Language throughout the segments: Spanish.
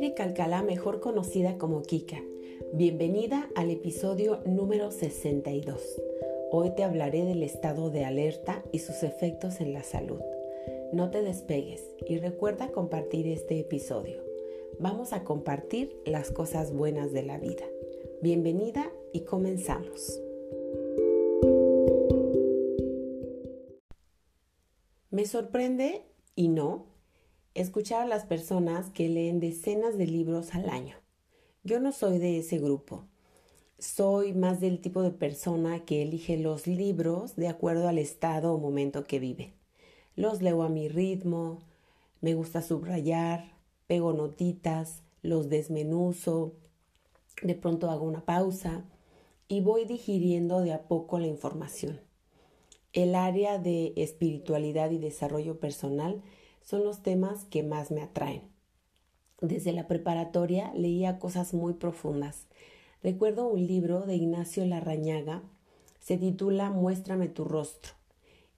Angélica Alcalá, mejor conocida como Kika. Bienvenida al episodio número 62. Hoy te hablaré del estado de alerta y sus efectos en la salud. No te despegues y recuerda compartir este episodio. Vamos a compartir las cosas buenas de la vida. Bienvenida y comenzamos. Me sorprende, y no, escuchar a las personas que leen decenas de libros al año. Yo no soy de ese grupo. Soy más del tipo de persona que elige los libros de acuerdo al estado o momento que vive. Los leo a mi ritmo, me gusta subrayar, pego notitas, los desmenuzo, de pronto hago una pausa y voy digiriendo de a poco la información. El área de espiritualidad y desarrollo personal son los temas que más me atraen. Desde la preparatoria leía cosas muy profundas. Recuerdo un libro de Ignacio Larrañaga, se titula Muéstrame tu rostro.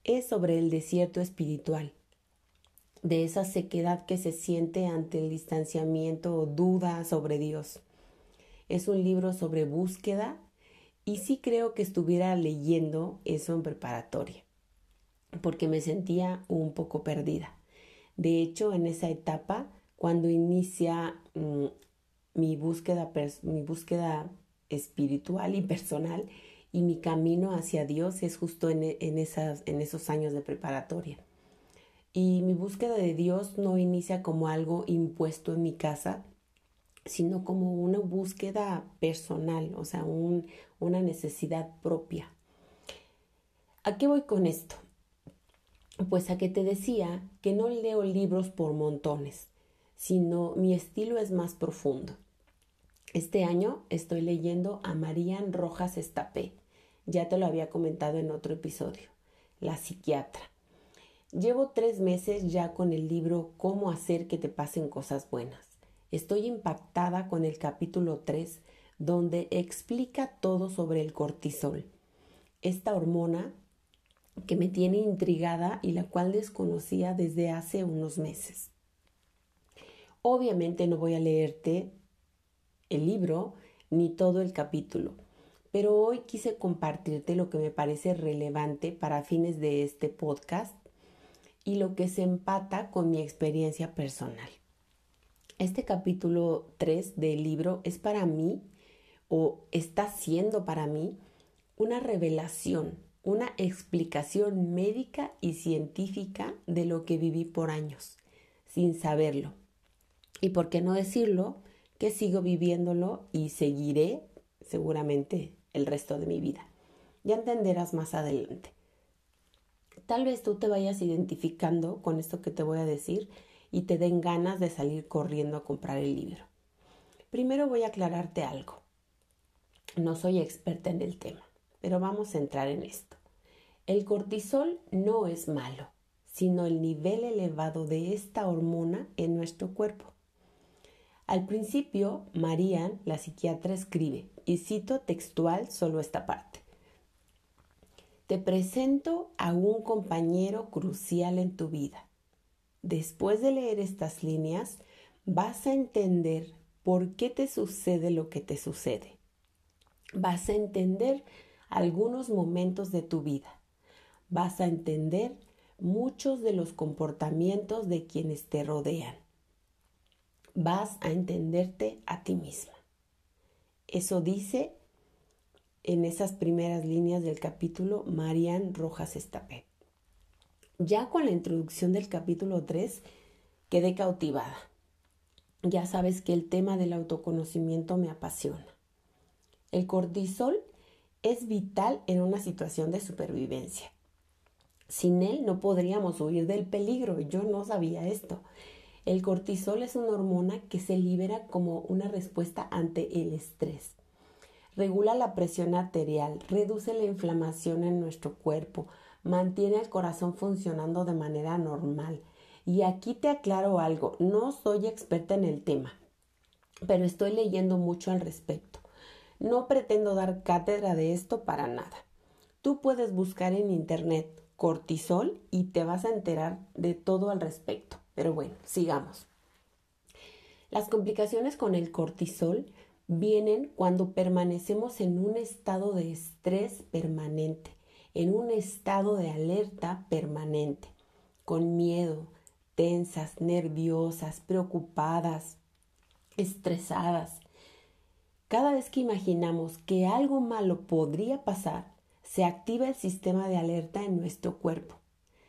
Es sobre el desierto espiritual, de esa sequedad que se siente ante el distanciamiento o duda sobre Dios. Es un libro sobre búsqueda y sí creo que estuviera leyendo eso en preparatoria, porque me sentía un poco perdida. De hecho, en esa etapa, cuando inicia mm, mi, búsqueda, mi búsqueda espiritual y personal y mi camino hacia Dios es justo esas, en esos años de preparatoria. Y mi búsqueda de Dios no inicia como algo impuesto en mi casa, sino como una búsqueda personal, o sea, una necesidad propia. ¿A qué voy con esto? Pues a que te decía que no leo libros por montones, sino mi estilo es más profundo. Este año estoy leyendo a Marían Rojas Estapé, ya te lo había comentado en otro episodio, la psiquiatra. Llevo tres meses ya con el libro Cómo hacer que te pasen cosas buenas. Estoy impactada con el capítulo 3, donde explica todo sobre el cortisol, esta hormona que me tiene intrigada y la cual desconocía desde hace unos meses. Obviamente no voy a leerte el libro ni todo el capítulo, pero hoy quise compartirte lo que me parece relevante para fines de este podcast y lo que se empata con mi experiencia personal. Este capítulo 3 del libro es para mí, o está siendo para mí, una revelación, una explicación médica y científica de lo que viví por años, sin saberlo. Y por qué no decirlo, que sigo viviéndolo y seguiré seguramente el resto de mi vida. Ya entenderás más adelante. Tal vez tú te vayas identificando con esto que te voy a decir y te den ganas de salir corriendo a comprar el libro. Primero voy a aclararte algo. No soy experta en el tema, pero vamos a entrar en esto. El cortisol no es malo, sino el nivel elevado de esta hormona en nuestro cuerpo. Al principio, Marian, la psiquiatra, escribe, y cito textual solo esta parte. Te presento a un compañero crucial en tu vida, Después de leer estas líneas, vas a entender por qué te sucede lo que te sucede. Vas a entender algunos momentos de tu vida. Vas a entender muchos de los comportamientos de quienes te rodean. Vas a entenderte a ti misma. Eso dice en esas primeras líneas del capítulo Marian Rojas Estapé. Ya con la introducción del capítulo 3 quedé cautivada. Ya sabes que el tema del autoconocimiento me apasiona. El cortisol es vital en una situación de supervivencia. Sin él no podríamos huir del peligro. Yo no sabía esto. El cortisol es una hormona que se libera como una respuesta ante el estrés. Regula la presión arterial, reduce la inflamación en nuestro cuerpo, mantiene el corazón funcionando de manera normal. Y aquí te aclaro algo, no soy experta en el tema, pero estoy leyendo mucho al respecto. No pretendo dar cátedra de esto para nada. Tú puedes buscar en internet cortisol y te vas a enterar de todo al respecto. Pero bueno, sigamos. Las complicaciones con el cortisol vienen cuando permanecemos en un estado de estrés permanente, en un estado de alerta permanente, con miedo, tensas, nerviosas, preocupadas, estresadas. Cada vez que imaginamos que algo malo podría pasar, se activa el sistema de alerta en nuestro cuerpo.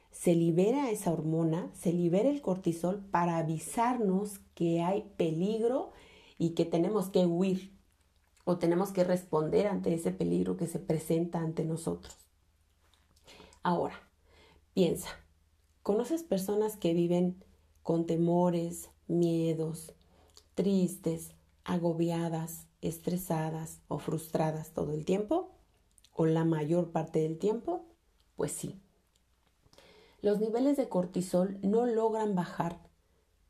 Se libera esa hormona, se libera el cortisol para avisarnos que hay peligro y que tenemos que huir o tenemos que responder ante ese peligro que se presenta ante nosotros. Ahora, piensa, ¿conoces personas que viven con temores, miedos, tristes, agobiadas, estresadas o frustradas todo el tiempo? ¿O la mayor parte del tiempo? Pues sí. Los niveles de cortisol no logran bajar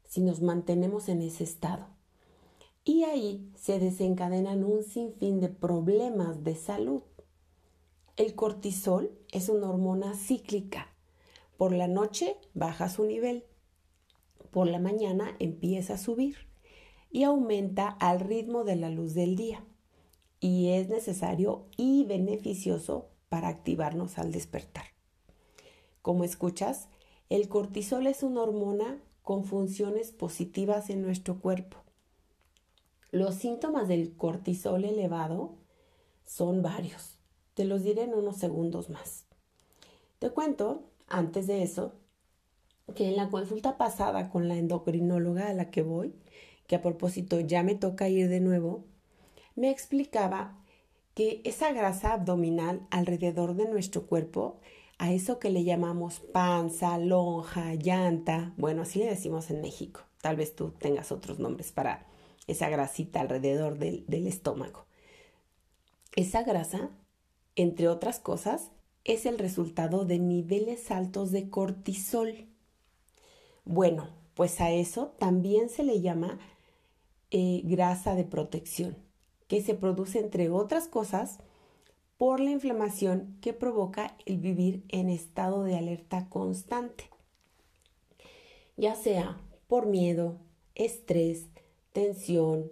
si nos mantenemos en ese estado. Y ahí se desencadenan un sinfín de problemas de salud. El cortisol es una hormona cíclica. Por la noche baja su nivel, por la mañana empieza a subir y aumenta al ritmo de la luz del día. Y es necesario y beneficioso para activarnos al despertar. Como escuchas, el cortisol es una hormona con funciones positivas en nuestro cuerpo. Los síntomas del cortisol elevado son varios. Te los diré en unos segundos más. Te cuento, antes de eso, que en la consulta pasada con la endocrinóloga a la que voy, que a propósito ya me toca ir de nuevo, me explicaba que esa grasa abdominal alrededor de nuestro cuerpo a eso que le llamamos panza, lonja, llanta, bueno, así le decimos en México. Tal vez tú tengas otros nombres para esa grasita alrededor del, del estómago. Esa grasa, entre otras cosas, es el resultado de niveles altos de cortisol. Bueno, pues a eso también se le llama eh, grasa de protección, que se produce, entre otras cosas, por la inflamación que provoca el vivir en estado de alerta constante, ya sea por miedo, estrés, tensión,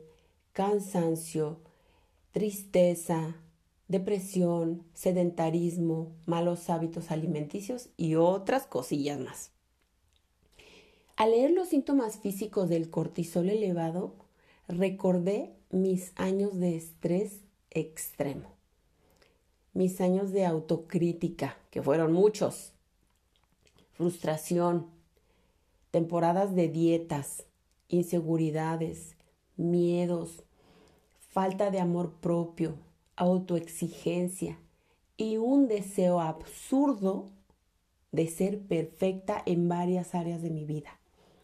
cansancio, tristeza, depresión, sedentarismo, malos hábitos alimenticios y otras cosillas más. Al leer los síntomas físicos del cortisol elevado, recordé mis años de estrés extremo mis años de autocrítica, que fueron muchos, frustración, temporadas de dietas, inseguridades, miedos, falta de amor propio, autoexigencia y un deseo absurdo de ser perfecta en varias áreas de mi vida.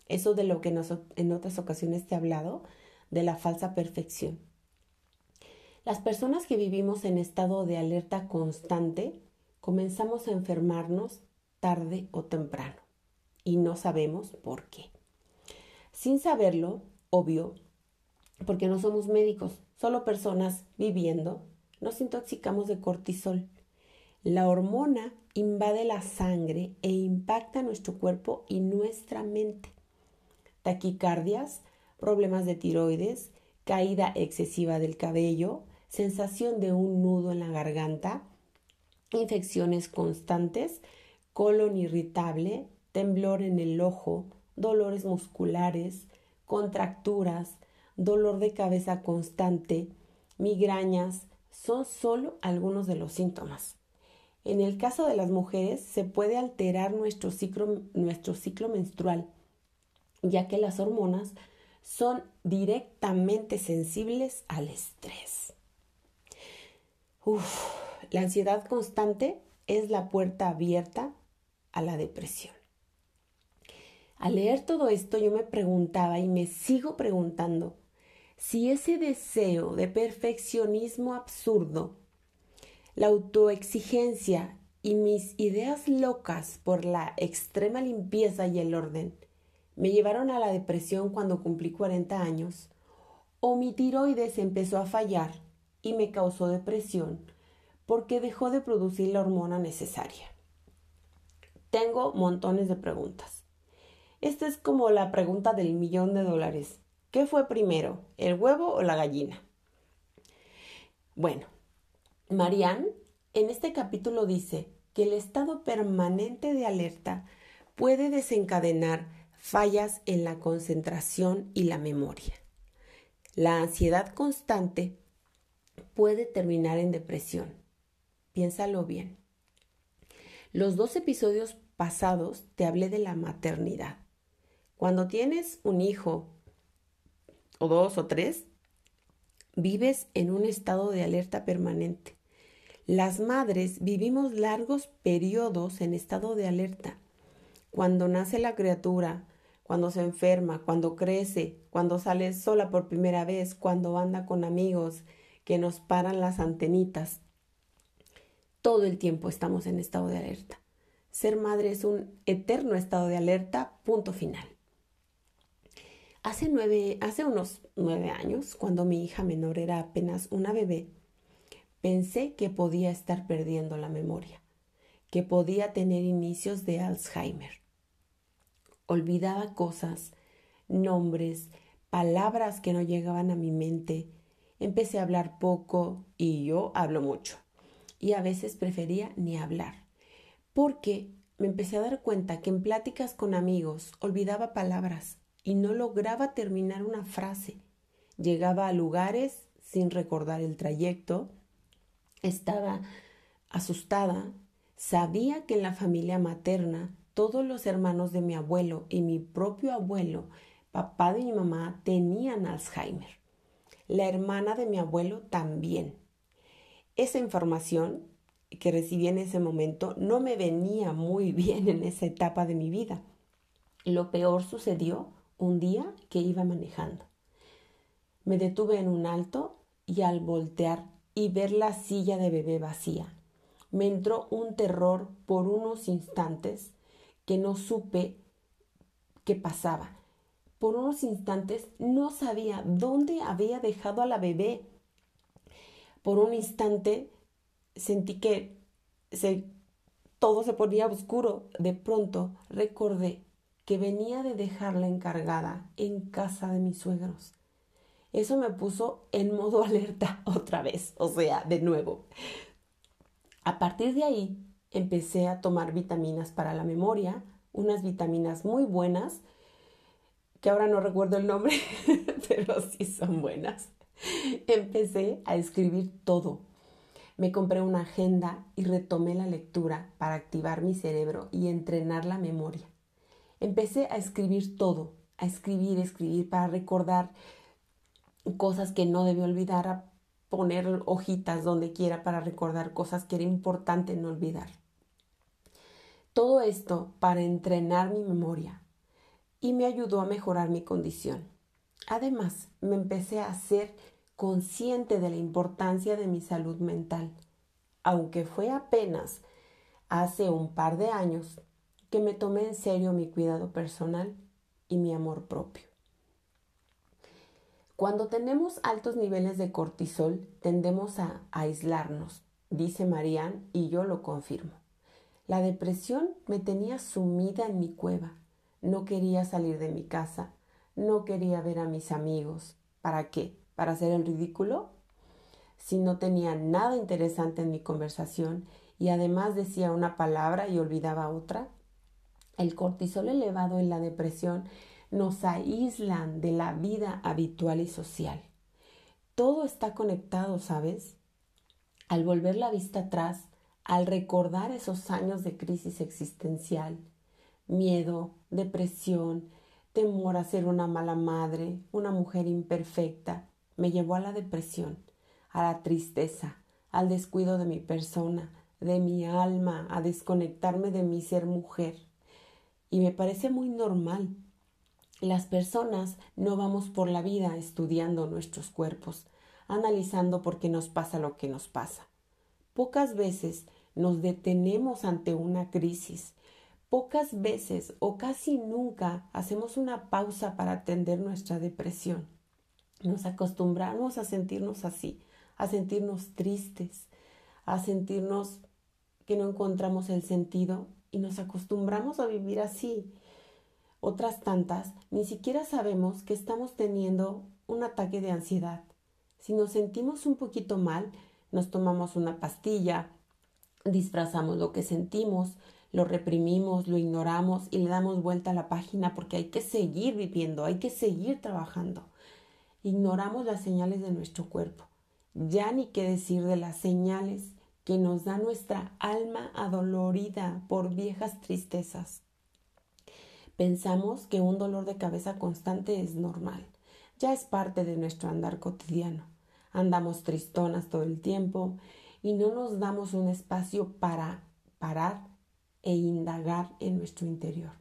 Eso de lo que en otras ocasiones te he hablado, de la falsa perfección. Las personas que vivimos en estado de alerta constante comenzamos a enfermarnos tarde o temprano y no sabemos por qué. Sin saberlo, obvio, porque no somos médicos, solo personas viviendo, nos intoxicamos de cortisol. La hormona invade la sangre e impacta nuestro cuerpo y nuestra mente. Taquicardias, problemas de tiroides, caída excesiva del cabello, sensación de un nudo en la garganta, infecciones constantes, colon irritable, temblor en el ojo, dolores musculares, contracturas, dolor de cabeza constante, migrañas, son solo algunos de los síntomas. En el caso de las mujeres se puede alterar nuestro ciclo, nuestro ciclo menstrual, ya que las hormonas son directamente sensibles al estrés. Uf, la ansiedad constante es la puerta abierta a la depresión. Al leer todo esto yo me preguntaba y me sigo preguntando si ese deseo de perfeccionismo absurdo, la autoexigencia y mis ideas locas por la extrema limpieza y el orden me llevaron a la depresión cuando cumplí 40 años, o mi tiroides empezó a fallar y me causó depresión porque dejó de producir la hormona necesaria. Tengo montones de preguntas. Esta es como la pregunta del millón de dólares. ¿Qué ¿Qué fue primero, el huevo o la gallina? Bueno, Marianne en este capítulo dice que el estado permanente de alerta puede desencadenar fallas en la concentración y la memoria. La ansiedad constante puede terminar en depresión. Piénsalo bien. Los dos episodios pasados te hablé de la maternidad. Cuando tienes un hijo, o dos o tres, vives en un estado de alerta permanente. Las madres vivimos largos periodos en estado de alerta. Cuando nace la criatura, cuando se enferma, cuando crece, cuando sale sola por primera vez, cuando anda con amigos que nos paran las antenitas. Todo el tiempo estamos en estado de alerta. Ser madre es un eterno estado de alerta, punto final. Hace, nueve, hace unos nueve años, cuando mi hija menor era apenas una bebé, pensé que podía estar perdiendo la memoria, que podía tener inicios de Alzheimer olvidaba cosas, nombres, palabras que no llegaban a mi mente. Empecé a hablar poco y yo hablo mucho. Y a veces prefería ni hablar. Porque me empecé a dar cuenta que en pláticas con amigos olvidaba palabras y no lograba terminar una frase. Llegaba a lugares sin recordar el trayecto. Estaba asustada. Sabía que en la familia materna todos los hermanos de mi abuelo y mi propio abuelo, papá de mi mamá, tenían Alzheimer. La hermana de mi abuelo también. Esa información que recibí en ese momento no me venía muy bien en esa etapa de mi vida. Lo peor sucedió un día que iba manejando. Me detuve en un alto y al voltear y ver la silla de bebé vacía, me entró un terror por unos instantes que no supe qué pasaba. Por unos instantes no sabía dónde había dejado a la bebé. Por un instante sentí que se, todo se ponía oscuro. De pronto recordé que venía de dejarla encargada en casa de mis suegros. Eso me puso en modo alerta otra vez, o sea, de nuevo. A partir de ahí empecé a tomar vitaminas para la memoria, unas vitaminas muy buenas, que ahora no recuerdo el nombre, pero sí son buenas. Empecé a escribir todo. Me compré una agenda y retomé la lectura para activar mi cerebro y entrenar la memoria. Empecé a escribir todo, a escribir, escribir para recordar cosas que no debía olvidar, a poner hojitas donde quiera para recordar cosas que era importante no olvidar. Todo esto para entrenar mi memoria y me ayudó a mejorar mi condición. Además, me empecé a ser consciente de la importancia de mi salud mental, aunque fue apenas hace un par de años que me tomé en serio mi cuidado personal y mi amor propio. Cuando tenemos altos niveles de cortisol, tendemos a aislarnos, dice Marianne, y yo lo confirmo. La depresión me tenía sumida en mi cueva. No quería salir de mi casa. No quería ver a mis amigos. ¿Para qué? ¿Para hacer el ridículo? Si no tenía nada interesante en mi conversación y además decía una palabra y olvidaba otra. El cortisol elevado en la depresión nos aíslan de la vida habitual y social. Todo está conectado, ¿sabes? Al volver la vista atrás, al recordar esos años de crisis existencial, miedo, depresión, temor a ser una mala madre, una mujer imperfecta, me llevó a la depresión, a la tristeza, al descuido de mi persona, de mi alma, a desconectarme de mi ser mujer. Y me parece muy normal. Las personas no vamos por la vida estudiando nuestros cuerpos, analizando por qué nos pasa lo que nos pasa. Pocas veces nos detenemos ante una crisis. Pocas veces o casi nunca hacemos una pausa para atender nuestra depresión. Nos acostumbramos a sentirnos así, a sentirnos tristes, a sentirnos que no encontramos el sentido y nos acostumbramos a vivir así. Otras tantas ni siquiera sabemos que estamos teniendo un ataque de ansiedad. Si nos sentimos un poquito mal, nos tomamos una pastilla, disfrazamos lo que sentimos, lo reprimimos, lo ignoramos y le damos vuelta a la página porque hay que seguir viviendo, hay que seguir trabajando. Ignoramos las señales de nuestro cuerpo. Ya ni qué decir de las señales que nos da nuestra alma adolorida por viejas tristezas. Pensamos que un dolor de cabeza constante es normal, ya es parte de nuestro andar cotidiano. Andamos tristonas todo el tiempo y no nos damos un espacio para parar e indagar en nuestro interior.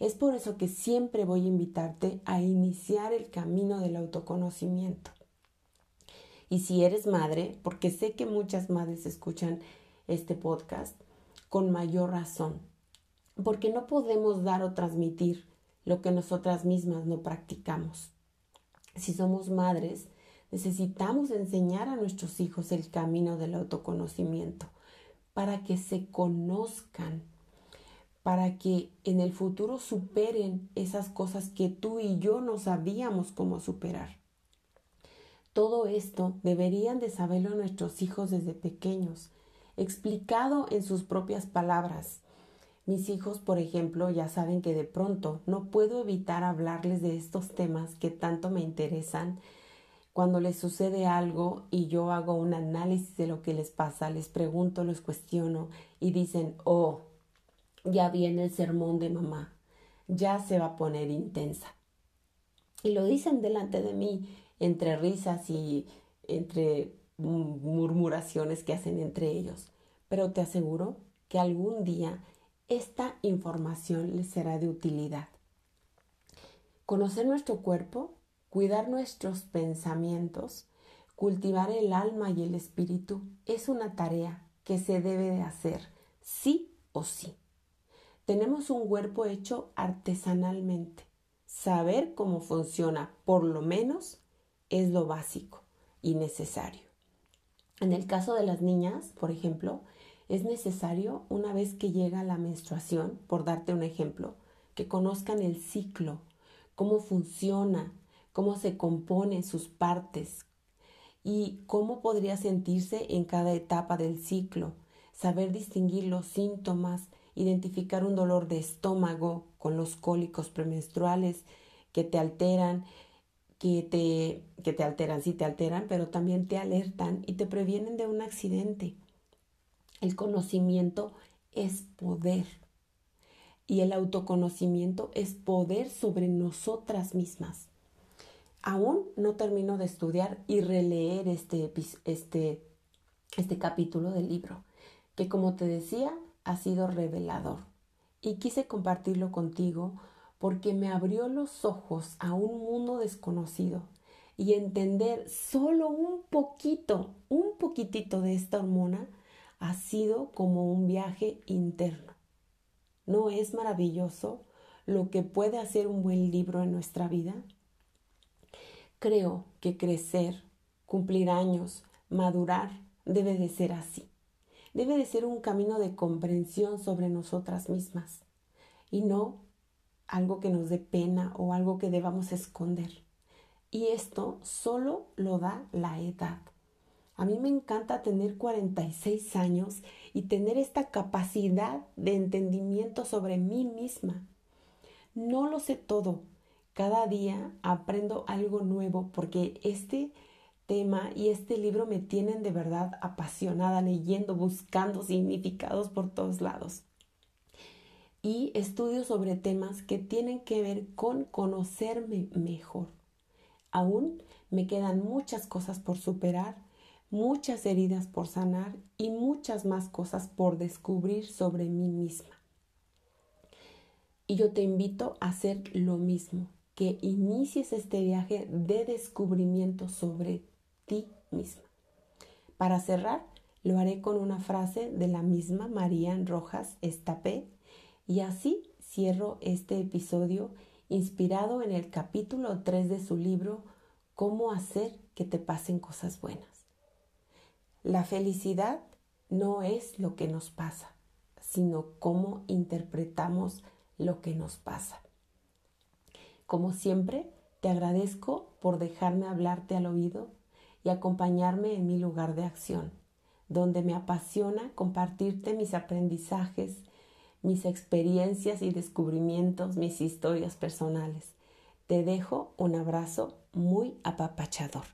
Es por eso que siempre voy a invitarte a iniciar el camino del autoconocimiento. Y si eres madre, porque sé que muchas madres escuchan este podcast, con mayor razón, porque no podemos dar o transmitir lo que nosotras mismas no practicamos. Si somos madres, necesitamos enseñar a nuestros hijos el camino del autoconocimiento para que se conozcan, para que en el futuro superen esas cosas que tú y yo no sabíamos cómo superar. Todo esto deberían de saberlo nuestros hijos desde pequeños, explicado en sus propias palabras. Mis hijos, por ejemplo, ya saben que de pronto no puedo evitar hablarles de estos temas que tanto me interesan. Cuando les sucede algo y yo hago un análisis de lo que les pasa, les pregunto, los cuestiono y dicen, oh, ya viene el sermón de mamá, ya se va a poner intensa. Y lo dicen delante de mí entre risas y entre murmuraciones que hacen entre ellos. Pero te aseguro que algún día esta información les será de utilidad. Conocer nuestro cuerpo, cuidar nuestros pensamientos, cultivar el alma y el espíritu es una tarea que se debe de hacer, sí o sí. Tenemos un cuerpo hecho artesanalmente. Saber cómo funciona, por lo menos, es lo básico y necesario. En el caso de las niñas, por ejemplo, es necesario, una vez que llega la menstruación, por darte un ejemplo, que conozcan el ciclo, cómo funciona, cómo se componen sus partes y cómo podría sentirse en cada etapa del ciclo, saber distinguir los síntomas, identificar un dolor de estómago con los cólicos premenstruales que te alteran que te, que te alteran, sí te alteran, pero también te alertan y te previenen de un accidente. El conocimiento es poder y el autoconocimiento es poder sobre nosotras mismas. Aún no termino de estudiar y releer este, este, este capítulo del libro, que como te decía, ha sido revelador. Y quise compartirlo contigo porque me abrió los ojos a un mundo desconocido y entender solo un poquito, un poquitito de esta hormona ha sido como un viaje interno. ¿No es maravilloso lo que puede hacer un buen libro en nuestra vida? Creo que crecer, cumplir años, madurar debe de ser así. Debe de ser un camino de comprensión sobre nosotras mismas y no algo que nos dé pena o algo que debamos esconder. Y esto solo lo da la edad. A mí me encanta tener 46 años y tener esta capacidad de entendimiento sobre mí misma. No lo sé todo. Cada día aprendo algo nuevo porque este tema y este libro me tienen de verdad apasionada leyendo, buscando significados por todos lados y estudio sobre temas que tienen que ver con conocerme mejor. Aún me quedan muchas cosas por superar, muchas heridas por sanar y muchas más cosas por descubrir sobre mí misma. Y yo te invito a hacer lo mismo, que inicies este viaje de descubrimiento sobre ti misma. Para cerrar, lo haré con una frase de la misma María Rojas Estapé y así cierro este episodio inspirado en el capítulo 3 de su libro Cómo hacer que te pasen cosas buenas. La felicidad no es lo que nos pasa, sino cómo interpretamos lo que nos pasa. Como siempre, te agradezco por dejarme hablarte al oído y acompañarme en mi lugar de acción, donde me apasiona compartirte mis aprendizajes, mis experiencias y descubrimientos, mis historias personales. Te dejo un abrazo muy apapachador.